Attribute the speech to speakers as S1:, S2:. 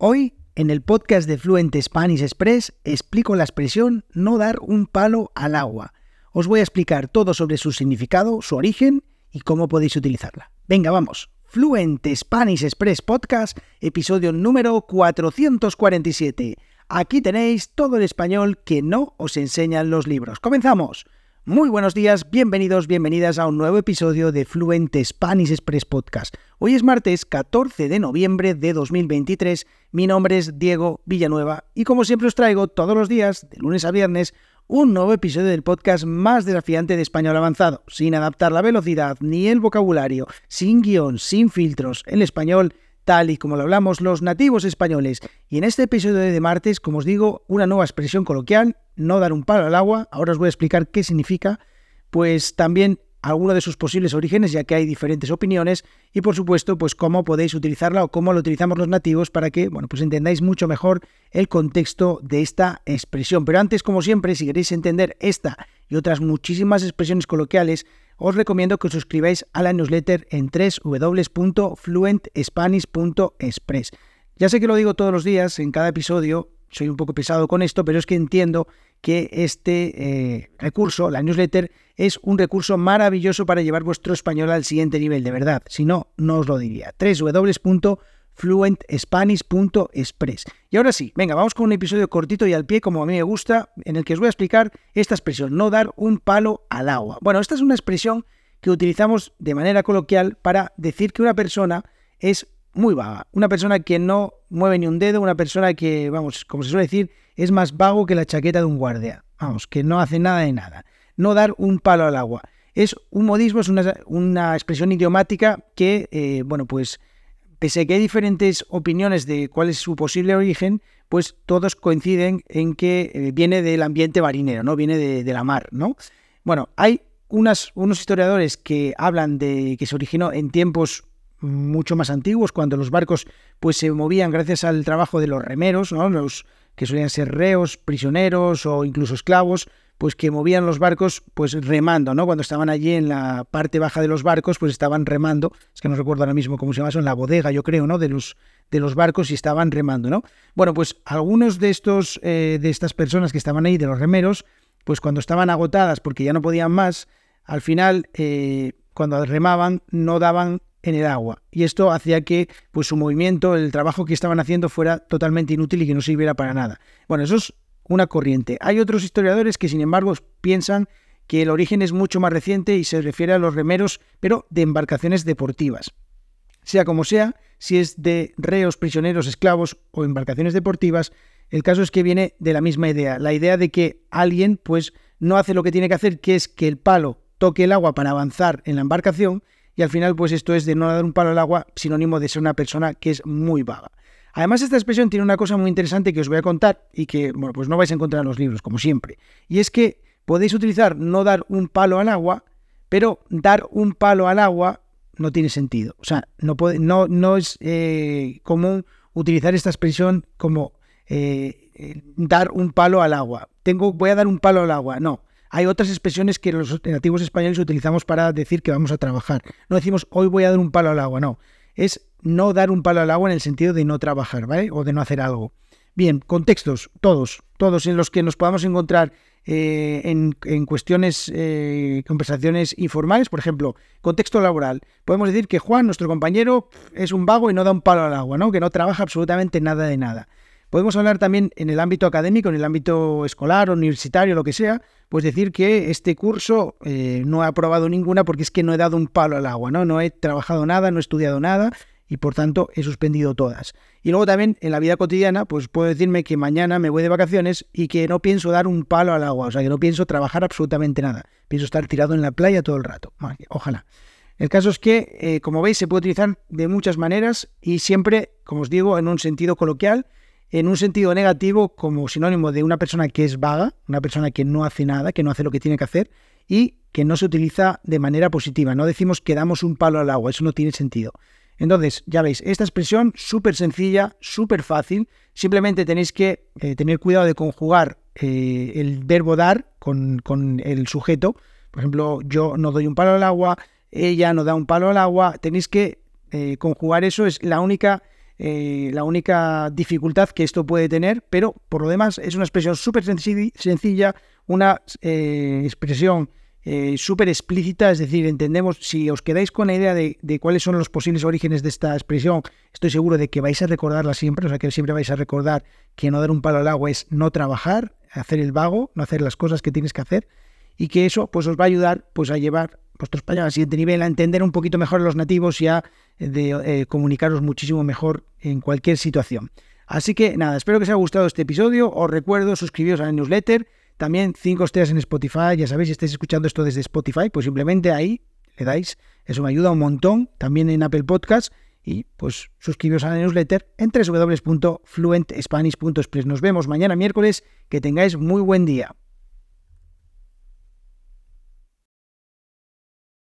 S1: Hoy, en el podcast de Fluent Spanish Express, explico la expresión no dar un palo al agua. Os voy a explicar todo sobre su significado, su origen y cómo podéis utilizarla. Venga, vamos. Fluent Spanish Express Podcast, episodio número 447. Aquí tenéis todo el español que no os enseñan los libros. ¡Comenzamos! Muy buenos días, bienvenidos, bienvenidas a un nuevo episodio de Fluent Spanish Express Podcast. Hoy es martes 14 de noviembre de 2023, mi nombre es Diego Villanueva y como siempre os traigo todos los días, de lunes a viernes, un nuevo episodio del podcast más desafiante de español avanzado, sin adaptar la velocidad ni el vocabulario, sin guion, sin filtros, el español tal y como lo hablamos los nativos españoles. Y en este episodio de martes, como os digo, una nueva expresión coloquial, no dar un palo al agua, ahora os voy a explicar qué significa, pues también alguno de sus posibles orígenes, ya que hay diferentes opiniones, y por supuesto, pues cómo podéis utilizarla o cómo lo utilizamos los nativos para que, bueno, pues entendáis mucho mejor el contexto de esta expresión. Pero antes, como siempre, si queréis entender esta y otras muchísimas expresiones coloquiales, os recomiendo que os suscribáis a la newsletter en www.fluentspanish.express. Ya sé que lo digo todos los días, en cada episodio, soy un poco pesado con esto, pero es que entiendo que este eh, recurso, la newsletter, es un recurso maravilloso para llevar vuestro español al siguiente nivel, de verdad. Si no, no os lo diría. www fluentspanish.express. Y ahora sí, venga, vamos con un episodio cortito y al pie, como a mí me gusta, en el que os voy a explicar esta expresión, no dar un palo al agua. Bueno, esta es una expresión que utilizamos de manera coloquial para decir que una persona es muy vaga, una persona que no mueve ni un dedo, una persona que, vamos, como se suele decir, es más vago que la chaqueta de un guardia, vamos, que no hace nada de nada. No dar un palo al agua. Es un modismo, es una, expresión idiomática que, eh, bueno, pues pese a que hay diferentes opiniones de cuál es su posible origen, pues todos coinciden en que eh, viene del ambiente marinero, ¿no? Viene de, la mar, ¿no? Bueno, hay unos historiadores que hablan de que se originó en tiempos mucho más antiguos, cuando los barcos pues se movían gracias al trabajo de los remeros, ¿no? Los que solían ser reos, prisioneros o incluso esclavos, pues que movían los barcos pues remando, ¿no? Cuando estaban allí en la parte baja de los barcos, pues estaban remando, es que no recuerdo ahora mismo cómo se llama eso, en la bodega, yo creo, ¿no? De los, de los barcos y estaban remando, ¿no? Bueno, pues algunos de estos, eh, de estas personas que estaban ahí, de los remeros, pues cuando estaban agotadas porque ya no podían más, al final, eh, cuando remaban, no daban en el agua. Y esto hacía que pues, su movimiento, el trabajo que estaban haciendo fuera totalmente inútil y que no sirviera para nada. Bueno, eso es una corriente. Hay otros historiadores que, sin embargo, piensan que el origen es mucho más reciente y se refiere a los remeros, pero de embarcaciones deportivas. Sea como sea, si es de reos, prisioneros, esclavos o embarcaciones deportivas, el caso es que viene de la misma idea, la idea de que alguien pues no hace lo que tiene que hacer, que es que el palo toque el agua para avanzar en la embarcación y al final pues esto es de no dar un palo al agua, sinónimo de ser una persona que es muy vaga. Además, esta expresión tiene una cosa muy interesante que os voy a contar y que, pues no vais a encontrar en los libros, como siempre. Y es que podéis utilizar no dar un palo al agua, pero dar un palo al agua no tiene sentido. O sea, no es eh, común utilizar esta expresión como eh, eh, dar un palo al agua. Tengo, voy a dar un palo al agua. No. Hay otras expresiones que los nativos españoles utilizamos para decir que vamos a trabajar. No decimos hoy voy a dar un palo al agua, no. Es no dar un palo al agua en el sentido de no trabajar, ¿vale? O de no hacer algo. Bien, contextos, todos, todos en los que nos podamos encontrar eh, en, cuestiones, eh, conversaciones informales, por ejemplo, contexto laboral. Podemos decir que Juan, nuestro compañero, es un vago y no da un palo al agua, ¿no? Que no trabaja absolutamente nada de nada. Podemos hablar también en el ámbito académico, en el ámbito escolar, universitario, lo que sea, pues decir que este curso eh, no he aprobado ninguna porque es que no he dado un palo al agua, ¿no? No he trabajado nada, no he estudiado nada y por tanto he suspendido todas. Y luego también en la vida cotidiana, pues puedo decirme que mañana me voy de vacaciones y que no pienso dar un palo al agua, o sea, que no pienso trabajar absolutamente nada. Pienso estar tirado en la playa todo el rato. Ojalá. El caso es que, eh, como veis, se puede utilizar de muchas maneras y siempre, como os digo, en un sentido coloquial, en un sentido negativo como sinónimo de una persona que es vaga, una persona que no hace nada, que no hace lo que tiene que hacer y que no se utiliza de manera positiva. No decimos que damos un palo al agua, eso no tiene sentido. Entonces, ya veis, esta expresión súper sencilla, súper fácil. Simplemente tenéis que eh, tener cuidado de conjugar eh, el verbo dar con, el sujeto. Por ejemplo, yo no doy un palo al agua, ella no da un palo al agua. Tenéis que eh, conjugar eso. Es la única la única dificultad que esto puede tener, pero por lo demás es una expresión súper sencilla, una expresión eh, súper explícita, es decir, entendemos, si os quedáis con la idea de, cuáles son los posibles orígenes de esta expresión, estoy seguro de que vais a recordarla siempre, o sea que siempre vais a recordar que no dar un palo al agua es no trabajar, hacer el vago, no hacer las cosas que tienes que hacer, y que eso pues os va a ayudar pues a llevar vuestro español al siguiente nivel, a entender un poquito mejor a los nativos y a de, eh, comunicaros muchísimo mejor en cualquier situación. Así que nada, espero que os haya gustado este episodio. Os recuerdo suscribiros a la newsletter. También 5 estrellas en Spotify. Ya sabéis, si estáis escuchando esto desde Spotify, pues simplemente ahí le dais. Eso me ayuda un montón. También en Apple Podcast. Y pues suscribiros a la newsletter en www.fluentspanish.express. Nos vemos mañana miércoles. Que tengáis muy buen día.